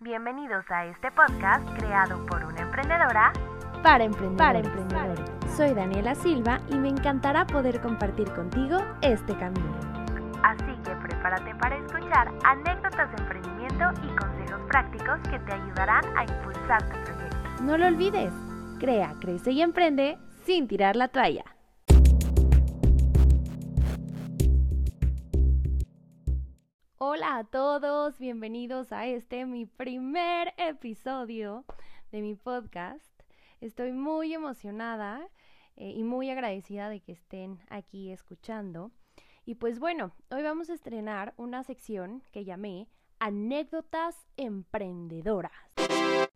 Bienvenidos a este podcast creado por una emprendedora para emprendedores. Soy Daniela Silva y me encantará poder compartir contigo este camino. Así que prepárate para escuchar anécdotas de emprendimiento y consejos prácticos que te ayudarán a impulsar tu proyecto. No lo olvides, crea, crece y emprende sin tirar la toalla. Hola a todos, bienvenidos a este mi primer episodio de mi podcast. Estoy muy emocionada eh, y muy agradecida de que estén aquí escuchando. Y pues bueno, hoy vamos a estrenar una sección que llamé Anécdotas Emprendedoras.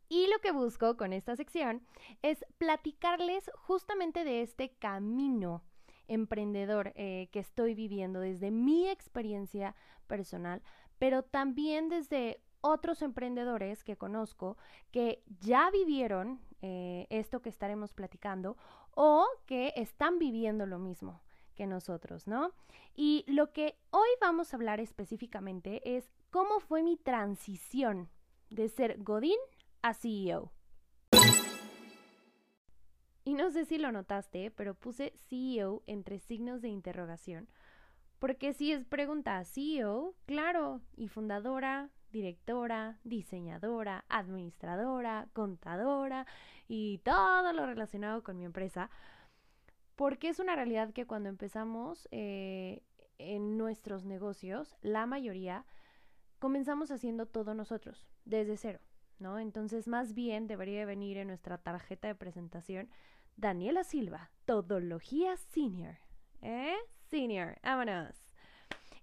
Y lo que busco con esta sección es platicarles justamente de este camino emprendedor eh, que estoy viviendo desde mi experiencia personal, pero también desde otros emprendedores que conozco que ya vivieron eh, esto que estaremos platicando o que están viviendo lo mismo que nosotros, ¿no? Y lo que hoy vamos a hablar específicamente es cómo fue mi transición de ser Godín a CEO. Y no sé si lo notaste, pero puse CEO entre signos de interrogación. Porque si es pregunta CEO, claro, y fundadora, directora, diseñadora, administradora, contadora y todo lo relacionado con mi empresa. Porque es una realidad que cuando empezamos eh, en nuestros negocios, la mayoría comenzamos haciendo todo nosotros, desde cero, ¿no? Entonces, más bien debería venir en nuestra tarjeta de presentación Daniela Silva, Todología Senior. ¿Eh? Senior, vámonos.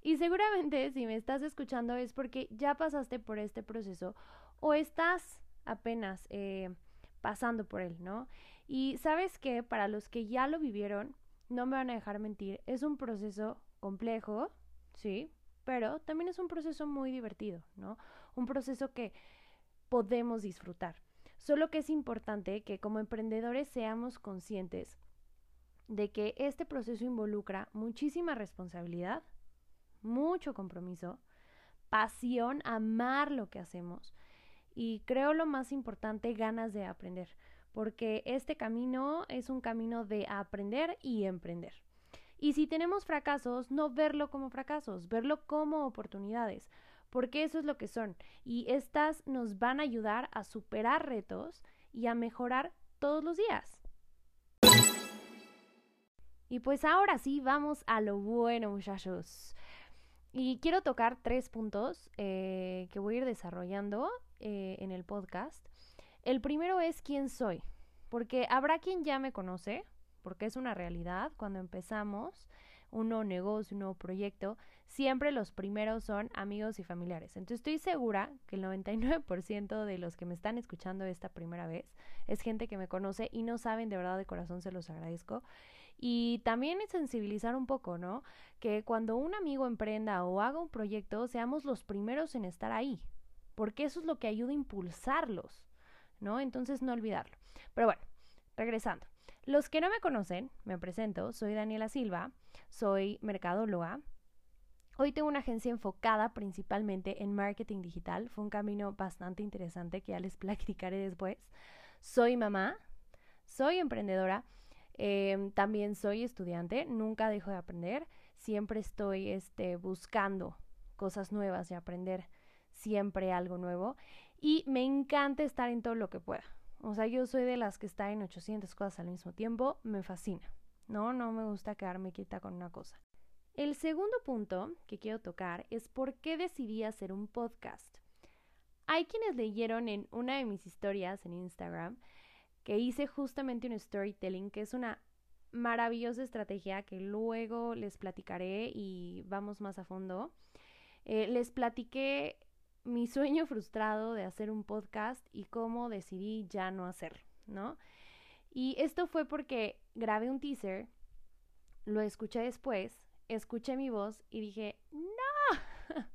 Y seguramente si me estás escuchando es porque ya pasaste por este proceso o estás apenas eh, pasando por él, ¿no? Y sabes que para los que ya lo vivieron, no me van a dejar mentir, es un proceso complejo, sí, pero también es un proceso muy divertido, ¿no? Un proceso que podemos disfrutar. Solo que es importante que como emprendedores seamos conscientes de que este proceso involucra muchísima responsabilidad, mucho compromiso, pasión, amar lo que hacemos y creo lo más importante, ganas de aprender, porque este camino es un camino de aprender y emprender. Y si tenemos fracasos, no verlo como fracasos, verlo como oportunidades, porque eso es lo que son. Y estas nos van a ayudar a superar retos y a mejorar todos los días. Y pues ahora sí, vamos a lo bueno, muchachos. Y quiero tocar tres puntos eh, que voy a ir desarrollando eh, en el podcast. El primero es quién soy, porque habrá quien ya me conoce, porque es una realidad. Cuando empezamos un nuevo negocio, un nuevo proyecto, siempre los primeros son amigos y familiares. Entonces estoy segura que el 99% de los que me están escuchando esta primera vez es gente que me conoce y no saben de verdad de corazón, se los agradezco. Y también es sensibilizar un poco, ¿no? Que cuando un amigo emprenda o haga un proyecto, seamos los primeros en estar ahí, porque eso es lo que ayuda a impulsarlos, ¿no? Entonces no olvidarlo. Pero bueno, regresando. Los que no me conocen, me presento, soy Daniela Silva, soy mercadóloga. Hoy tengo una agencia enfocada principalmente en marketing digital. Fue un camino bastante interesante que ya les platicaré después. Soy mamá, soy emprendedora, em, también soy estudiante, nunca dejo de aprender, siempre estoy este, buscando cosas nuevas y aprender siempre algo nuevo. Y me encanta estar en todo lo que pueda. O sea, yo soy de las que está en 800 cosas al mismo tiempo, me fascina. No, no me gusta quedarme quieta con una cosa. El segundo punto que quiero tocar es por qué decidí hacer un podcast. Hay quienes leyeron en una de mis historias en Instagram que hice justamente un storytelling, que es una maravillosa estrategia que luego les platicaré y vamos más a fondo. Eh, les platiqué mi sueño frustrado de hacer un podcast y cómo decidí ya no hacerlo, ¿no? Y esto fue porque grabé un teaser, lo escuché después, escuché mi voz y dije, no,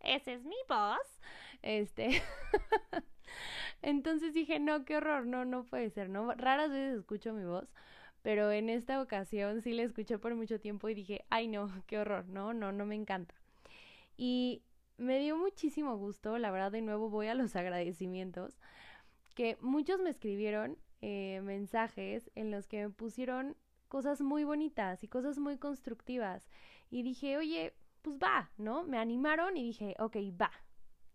ese es mi voz. Este, entonces dije, no, qué horror, no, no puede ser, ¿no? Raras veces escucho mi voz, pero en esta ocasión sí la escuché por mucho tiempo y dije, ay no, qué horror, no, no, no me encanta. Y me dio muchísimo gusto, la verdad de nuevo voy a los agradecimientos, que muchos me escribieron eh, mensajes en los que me pusieron cosas muy bonitas y cosas muy constructivas. Y dije, oye, pues va, ¿no? Me animaron y dije, ok, va.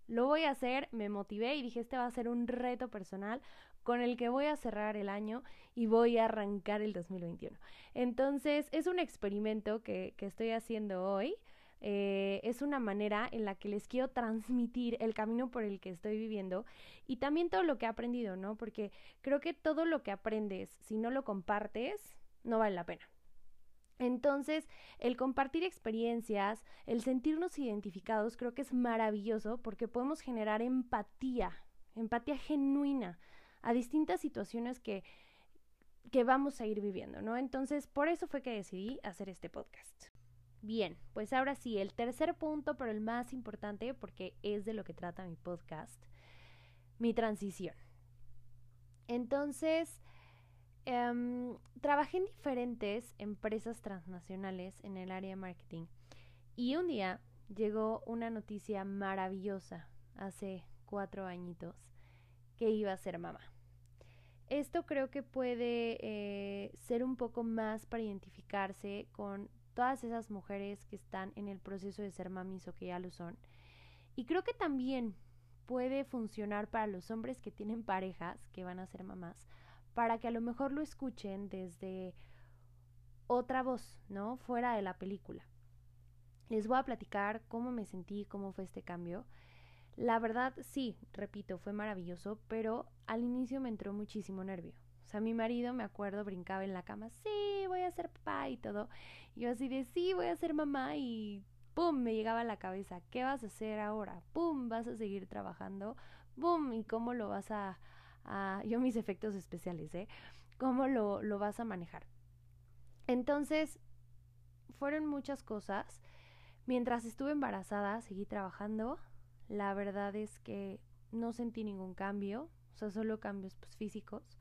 Lo voy a hacer, me motivé y dije, este va a ser un reto personal con el que voy a cerrar el año y voy a arrancar el 2021. Entonces, es un experimento que, que estoy haciendo hoy. Eh, es una manera en la que les quiero transmitir el camino por el que estoy viviendo y también todo lo que he aprendido, ¿no? Porque creo que todo lo que aprendes, si no lo compartes, no vale la pena. Entonces, el compartir experiencias, el sentirnos identificados, creo que es maravilloso porque podemos generar empatía, empatía genuina a distintas situaciones que, que vamos a ir viviendo, ¿no? Entonces, por eso fue que decidí hacer este podcast. Bien, pues ahora sí, el tercer punto, pero el más importante, porque es de lo que trata mi podcast, mi transición. Entonces, Em, trabajé en diferentes empresas transnacionales en el área de marketing y un día llegó una noticia maravillosa hace cuatro añitos que iba a ser mamá. Esto creo que puede eh, ser un poco más para identificarse con todas esas mujeres que están en el proceso de ser mamis o que ya lo son. Y creo que también puede funcionar para los hombres que tienen parejas que van a ser mamás para que a lo mejor lo escuchen desde otra voz, ¿no? Fuera de la película. Les voy a platicar cómo me sentí, cómo fue este cambio. La verdad, sí, repito, fue maravilloso, pero al inicio me entró muchísimo nervio. O sea, mi marido, me acuerdo, brincaba en la cama, sí, voy a ser papá y todo. Y yo así de, sí, voy a ser mamá y ¡pum! me llegaba a la cabeza, ¿qué vas a hacer ahora? ¡Pum! ¿Vas a seguir trabajando? ¡Pum! ¿Y cómo lo vas a, yo mis efectos especiales, ¿eh? ¿Cómo lo, lo vas a manejar? Entonces, fueron muchas cosas. Mientras estuve embarazada, seguí trabajando. La verdad es que no sentí ningún cambio, o sea, solo cambios pues, físicos.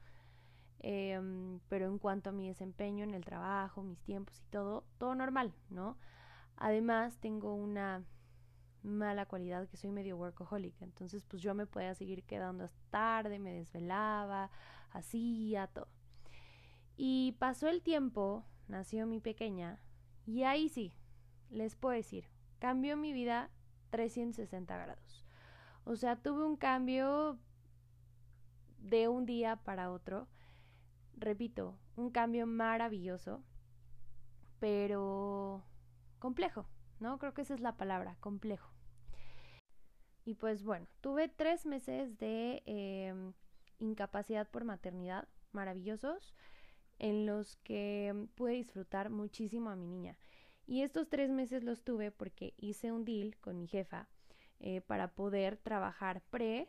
Em, pero en cuanto a mi desempeño en el trabajo, mis tiempos y todo, todo normal, ¿no? Además, tengo una mala cualidad que soy medio workaholic. Entonces, pues yo me podía seguir quedando hasta tarde, me desvelaba, hacía todo. Y pasó el tiempo, nació mi pequeña, y ahí sí, les puedo decir, cambió mi vida 360 grados. O sea, tuve un cambio de un día para otro. Repito, un cambio maravilloso, pero complejo, ¿no? Creo que esa es la palabra, complejo. Y pues bueno, tuve tres meses de em, incapacidad por maternidad maravillosos en los que pude disfrutar muchísimo a mi niña. Y estos tres meses los tuve porque hice un deal con mi jefa eh, para poder trabajar pre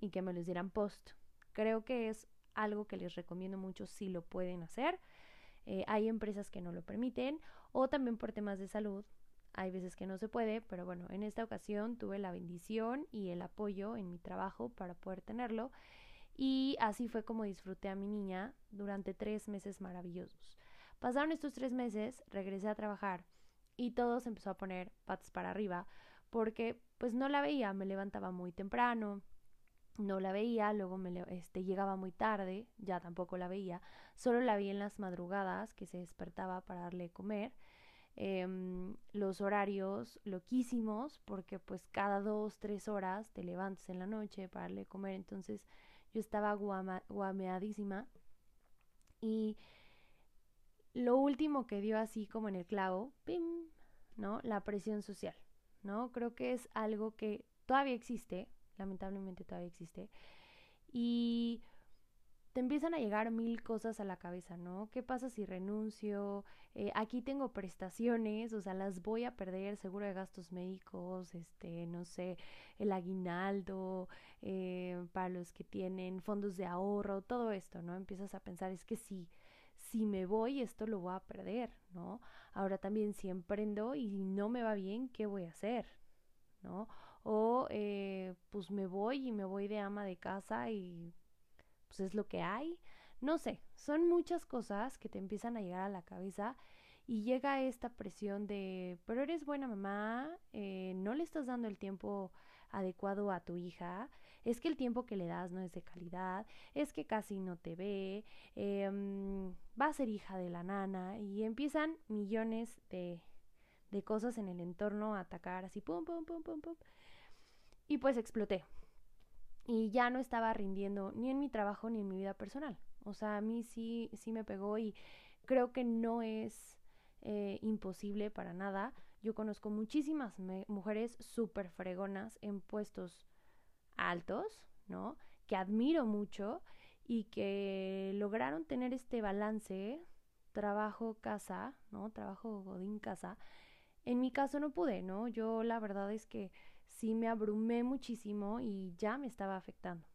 y que me los dieran post. Creo que es algo que les recomiendo mucho si lo pueden hacer. Eh, hay empresas que no lo permiten o también por temas de salud hay veces que no se puede, pero bueno, en esta ocasión tuve la bendición y el apoyo en mi trabajo para poder tenerlo. Y así fue como disfruté a mi niña durante tres meses maravillosos. Pasaron estos tres meses, regresé a trabajar y todo se empezó a poner patas para arriba porque pues no la veía, me levantaba muy temprano, no la veía, luego me este, llegaba muy tarde, ya tampoco la veía, solo la vi en las madrugadas que se despertaba para darle comer Em, los horarios loquísimos, porque pues cada dos, tres horas te levantas en la noche para darle comer, entonces yo estaba guameadísima y lo último que dio así como en el clavo, ¡pim! ¿no? La presión social, ¿no? Creo que es algo que todavía existe, lamentablemente todavía existe, y te empiezan a llegar mil cosas a la cabeza, ¿no? ¿Qué pasa si renuncio? Eh, aquí tengo prestaciones, o sea, las voy a perder, seguro de gastos médicos, este, no sé, el aguinaldo, eh, para los que tienen fondos de ahorro, todo esto, ¿no? Empiezas a pensar, es que si, si me voy, esto lo voy a perder, ¿no? Ahora también si emprendo y no me va bien, ¿qué voy a hacer? ¿No? O eh, pues me voy y me voy de ama de casa y pues es lo que hay. No sé, son muchas cosas que te empiezan a llegar a la cabeza y llega esta presión de, pero eres buena mamá, eh, no le estás dando el tiempo adecuado a tu hija, es que el tiempo que le das no es de calidad, es que casi no te ve, em, va a ser hija de la nana y empiezan millones de, de cosas en el entorno a atacar así, pum, pum, pum, pum, pum. Y pues exploté. Y ya no estaba rindiendo ni en mi trabajo ni en mi vida personal. O sea, a mí sí, sí me pegó y creo que no es eh, imposible para nada. Yo conozco muchísimas mujeres súper fregonas en puestos altos, ¿no? Que admiro mucho y que lograron tener este balance trabajo-casa, ¿no? Trabajo godín-casa. En mi caso no pude, ¿no? Yo la verdad es que sí me abrumé muchísimo y ya me estaba afectando.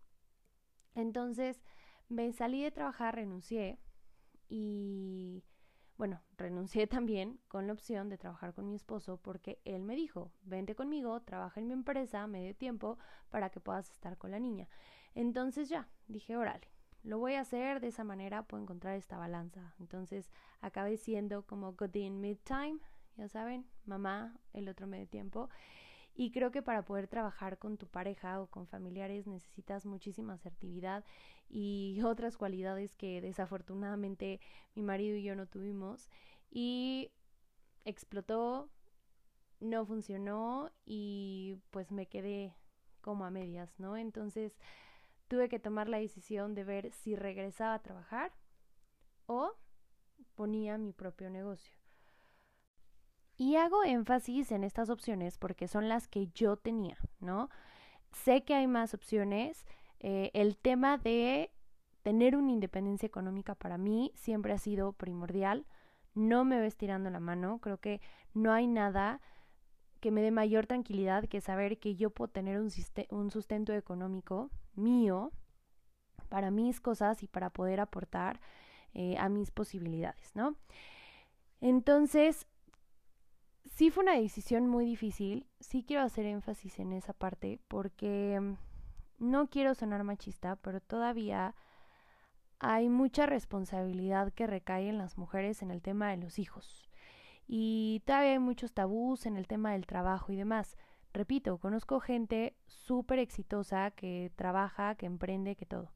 Entonces me salí de trabajar, renuncié y bueno, renuncié también con la opción de trabajar con mi esposo porque él me dijo, vente conmigo, trabaja en mi empresa medio tiempo para que puedas estar con la niña. Entonces ya, dije, órale, lo voy a hacer, de esa manera puedo encontrar esta balanza. Entonces acabé siendo como Godin Midtime, ya saben, mamá el otro medio tiempo. Y creo que para poder trabajar con tu pareja o con familiares necesitas muchísima asertividad y otras cualidades que desafortunadamente mi marido y yo no tuvimos. Y explotó, no funcionó y pues me quedé como a medias, ¿no? Entonces tuve que tomar la decisión de ver si regresaba a trabajar o ponía mi propio negocio. Y hago énfasis en estas opciones porque son las que yo tenía, ¿no? Sé que hay más opciones. Eh, el tema de tener una independencia económica para mí siempre ha sido primordial. No me ves tirando la mano. Creo que no hay nada que me dé mayor tranquilidad que saber que yo puedo tener un, un sustento económico mío para mis cosas y para poder aportar eh, a mis posibilidades, ¿no? Entonces, sí fue una decisión muy difícil, sí quiero hacer énfasis en esa parte porque mm, no quiero sonar machista, pero todavía hay mucha responsabilidad que recae en las mujeres en el tema de los hijos. Y todavía hay muchos tabús en el tema del trabajo y demás. Repito, conozco gente súper exitosa que trabaja, que emprende, que todo.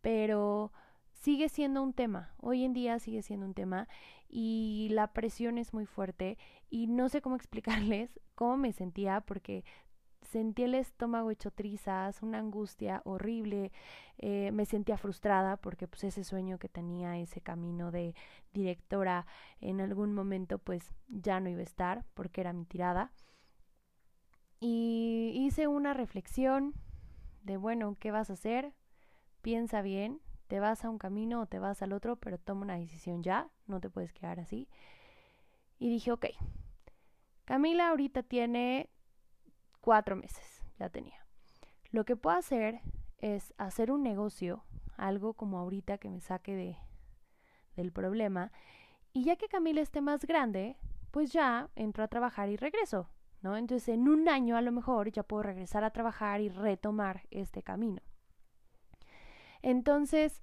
Pero sigue siendo un tema, hoy en día sigue siendo un tema y la presión es muy fuerte y no sé cómo explicarles cómo me sentía porque sentí el estómago hecho trizas, una angustia horrible, eh, me sentía frustrada porque pues ese sueño que tenía, ese camino de directora en algún momento pues ya no iba a estar porque era mi tirada. Y hice una reflexión de bueno, ¿qué vas a hacer? Piensa bien, te vas a un camino o te vas al otro, pero toma una decisión ya, no te puedes quedar así. Y dije, ok, Camila ahorita tiene cuatro meses, ya tenía. Lo que puedo hacer es hacer un negocio, algo como ahorita que me saque de, del problema, y ya que Camila esté más grande, pues ya entro a trabajar y regreso, ¿no? Entonces en un año a lo mejor ya puedo regresar a trabajar y retomar este camino. Entonces,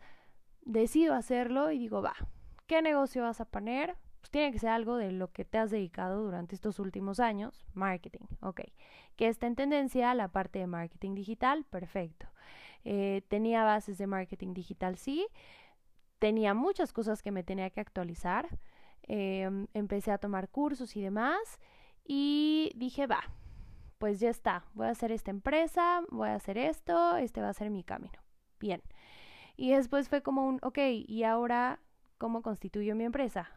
decido hacerlo y digo, va, ¿qué negocio vas a poner? Pues tiene que ser algo de lo que te has dedicado durante estos últimos años, marketing, ok. Que está en tendencia la parte de marketing digital, perfecto. Eh, tenía bases de marketing digital, sí. Tenía muchas cosas que me tenía que actualizar. Em, empecé a tomar cursos y demás. Y dije, va, pues ya está. Voy a hacer esta empresa, voy a hacer esto, este va a ser mi camino. Bien. Y después fue como un, ok, ¿y ahora cómo constituyo mi empresa?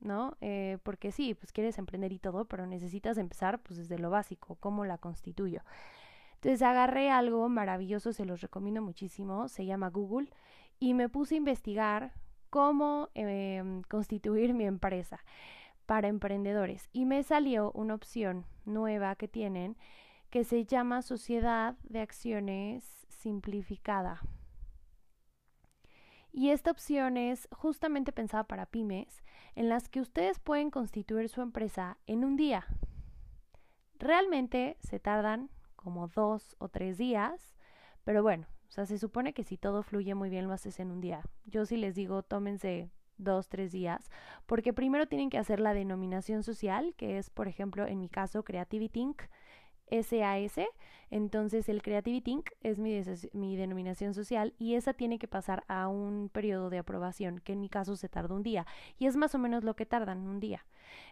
¿No? Eh, porque sí, pues quieres emprender y todo, pero necesitas empezar pues desde lo básico, ¿cómo la constituyo? Entonces agarré algo maravilloso, se los recomiendo muchísimo, se llama Google, y me puse a investigar cómo em, constituir mi empresa para emprendedores. Y me salió una opción nueva que tienen que se llama Sociedad de Acciones Simplificada. Y esta opción es justamente pensada para pymes, en las que ustedes pueden constituir su empresa en un día. Realmente se tardan como dos o tres días, pero bueno, o sea, se supone que si todo fluye muy bien lo haces en un día. Yo sí les digo, tómense dos, tres días, porque primero tienen que hacer la denominación social, que es, por ejemplo, en mi caso, Creativity Inc., SAS, entonces el Creativity Inc. es mi, mi, denominación social y esa tiene que pasar a un periodo de aprobación, que en mi caso se tarda un día y es más o menos lo que tardan un día.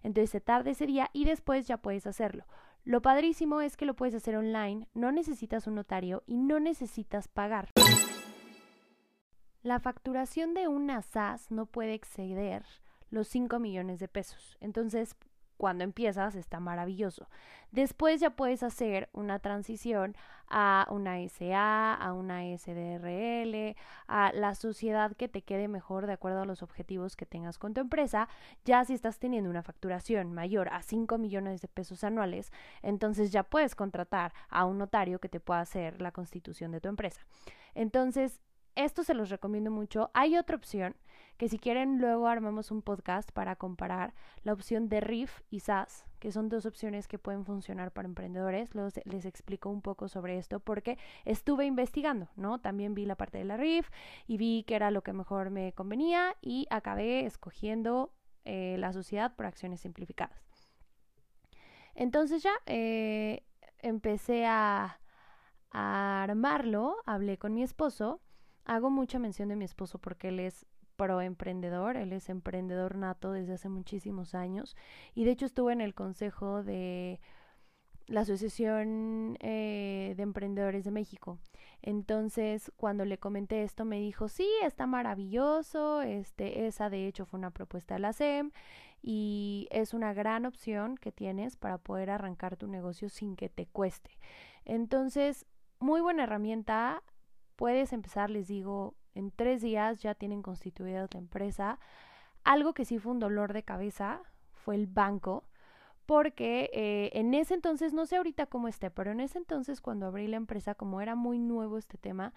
Entonces se tarda ese día y después ya puedes hacerlo. Lo padrísimo es que lo puedes hacer online, no necesitas un notario y no necesitas pagar. La facturación de una SAS no puede exceder los 5 millones de pesos. Entonces, cuando empiezas está maravilloso. Después ya puedes hacer una transición a una SA, a una SDRL, a la sociedad que te quede mejor de acuerdo a los objetivos que tengas con tu empresa. Ya si estás teniendo una facturación mayor a 5 millones de pesos anuales, entonces ya puedes contratar a un notario que te pueda hacer la constitución de tu empresa. Entonces, esto se los recomiendo mucho. Hay otra opción que si quieren luego armamos un podcast para comparar la opción de RIF y SAS, que son dos opciones que pueden funcionar para emprendedores. Luego les explico un poco sobre esto porque estuve investigando, ¿no? También vi la parte de la RIF y vi que era lo que mejor me convenía y acabé escogiendo eh, la sociedad por acciones simplificadas. Entonces ya eh, empecé a, a armarlo, hablé con mi esposo Hago mucha mención de mi esposo porque él es pro emprendedor, él es emprendedor nato desde hace muchísimos años y de hecho estuvo en el consejo de la Asociación eh, de Emprendedores de México. Entonces, cuando le comenté esto, me dijo, sí, está maravilloso, este, esa de hecho fue una propuesta de la SEM y es una gran opción que tienes para poder arrancar tu negocio sin que te cueste. Entonces, muy buena herramienta, Puedes empezar, les digo, en tres días ya tienen constituida la empresa. Algo que sí fue un dolor de cabeza fue el banco, porque eh, en ese entonces, no sé ahorita cómo esté, pero en ese entonces cuando abrí la empresa, como era muy nuevo este tema,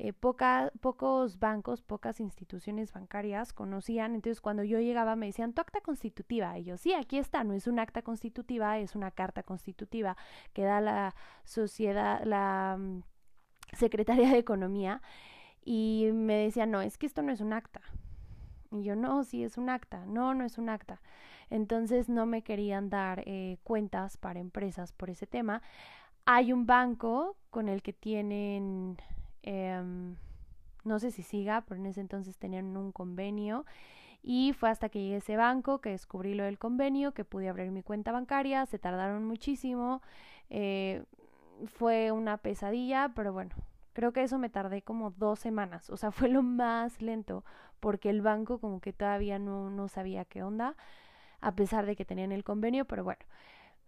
eh, pocos bancos, pocas instituciones bancarias conocían. Entonces, cuando yo llegaba, me decían, tu acta constitutiva. Y yo, sí, aquí está, no es un acta constitutiva, es una carta constitutiva que da la sociedad, la mm, secretaria de Economía y me decía, no, es que esto no es un acta. Y yo, no, sí es un acta, no, no es un acta. Entonces no me querían dar eh, cuentas para empresas por ese tema. Hay un banco con el que tienen, em, no sé si siga, pero en ese entonces tenían un convenio. Y fue hasta que llegué a ese banco que descubrí lo del convenio, que pude abrir mi cuenta bancaria. Se tardaron muchísimo. Eh, fue una pesadilla, pero bueno, creo que eso me tardé como dos semanas, o sea, fue lo más lento, porque el banco como que todavía no, no sabía qué onda, a pesar de que tenían el convenio, pero bueno,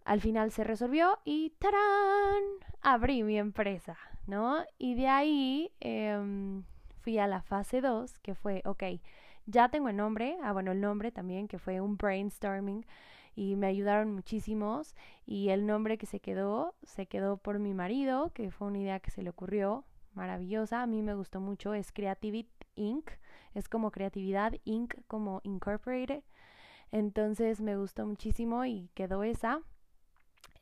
al final se resolvió y ¡tarán! Abrí mi empresa, ¿no? Y de ahí em, fui a la fase 2, que fue, ok, ya tengo el nombre, ah, bueno, el nombre también, que fue un brainstorming y me ayudaron muchísimos y el nombre que se quedó se quedó por mi marido, que fue una idea que se le ocurrió maravillosa, a mí me gustó mucho, es Creativity Inc., es como creatividad Inc., como Incorporated, entonces me gustó muchísimo y quedó esa.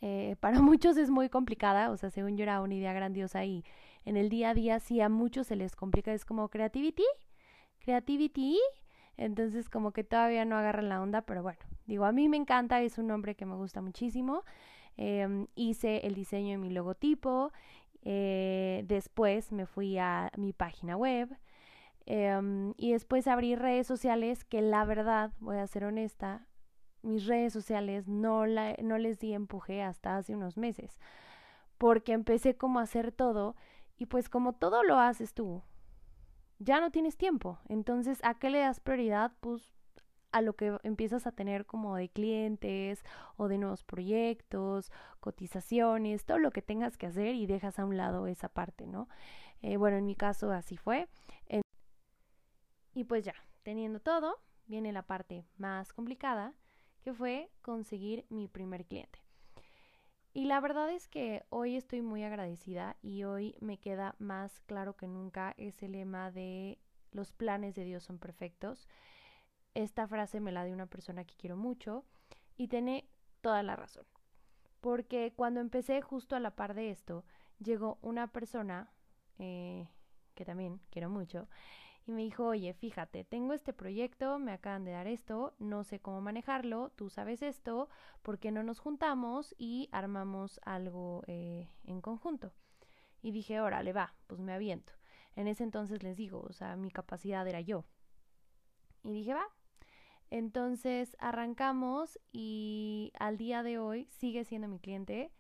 Eh, para muchos es muy complicada, o sea, según yo era una idea grandiosa y en el día a día sí a muchos se les complica, es como creativity, creativity, entonces como que todavía no agarran la onda, pero bueno, Digo, a mí me encanta, es un nombre que me gusta muchísimo. Em, hice el diseño de mi logotipo. Eh, después me fui a mi página web. Em, y después abrí redes sociales que la verdad, voy a ser honesta, mis redes sociales no, la, no les di empuje hasta hace unos meses. Porque empecé como a hacer todo y pues como todo lo haces tú, ya no tienes tiempo. Entonces, ¿a qué le das prioridad? Pues a lo que empiezas a tener como de clientes o de nuevos proyectos, cotizaciones, todo lo que tengas que hacer y dejas a un lado esa parte, ¿no? Eh, bueno, en mi caso así fue. y pues ya, teniendo todo, viene la parte más complicada, que fue conseguir mi primer cliente. Y la verdad es que hoy estoy muy agradecida y hoy me queda más claro que nunca ese lema de los planes de Dios son perfectos. Esta frase me la dio una persona que quiero mucho y tiene toda la razón. Porque cuando empecé justo a la par de esto, llegó una persona eh, que también quiero mucho y me dijo, oye, fíjate, tengo este proyecto, me acaban de dar esto, no sé cómo manejarlo, tú sabes esto, ¿por qué no nos juntamos y armamos algo eh, en conjunto? Y dije, órale, va, pues me aviento. En ese entonces les digo, o sea, mi capacidad era yo. Y dije, va. Entonces arrancamos y al día de hoy sigue siendo mi cliente.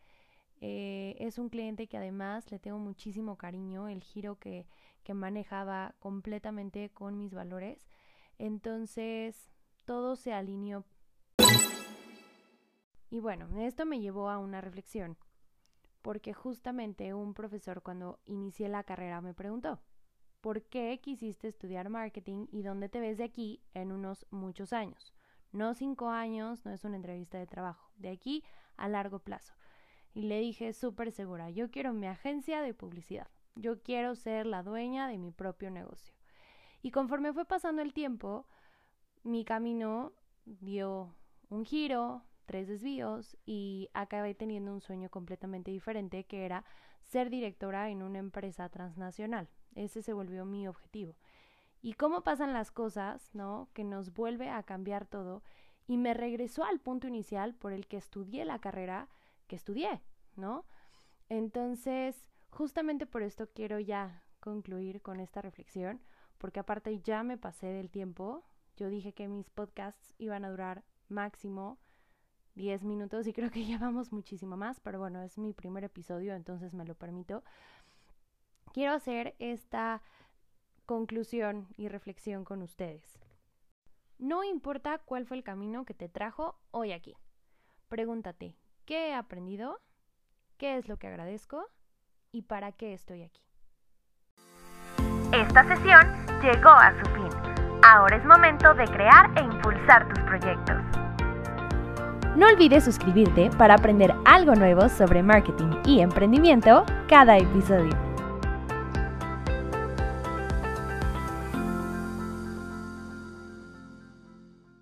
Eh, es un cliente que además le tengo muchísimo cariño, el giro que, que manejaba completamente con mis valores. Entonces todo se alineó. Y bueno, esto me llevó a una reflexión porque justamente un profesor cuando inicié la carrera me preguntó, ¿por qué quisiste estudiar marketing y dónde te ves de aquí en unos muchos años? No cinco años, no es una entrevista de trabajo, de aquí a largo plazo. Y le dije súper segura, yo quiero mi agencia de publicidad, yo quiero ser la dueña de mi propio negocio. Y conforme fue pasando el tiempo, mi camino dio un giro, tres desvíos y acabé teniendo un sueño completamente diferente que era ser directora en una empresa transnacional. Ese se volvió mi objetivo. Y cómo pasan las cosas, ¿no? Que nos vuelve a cambiar todo y me regresó al punto inicial por el que estudié la carrera que estudié, ¿no? Entonces, justamente por esto quiero ya concluir con esta reflexión, porque aparte ya me pasé del tiempo. Yo dije que mis podcasts iban a durar máximo 10 minutos y creo que llevamos muchísimo más, pero bueno, es mi primer episodio, entonces me lo permito. Quiero hacer esta conclusión y reflexión con ustedes. No importa cuál fue el camino que te trajo hoy aquí. Pregúntate, ¿qué he aprendido? ¿Qué es lo que agradezco? ¿Y para qué estoy aquí? Esta sesión llegó a su fin. Ahora es momento de crear e impulsar tus proyectos. No olvides suscribirte para aprender algo nuevo sobre marketing y emprendimiento cada episodio.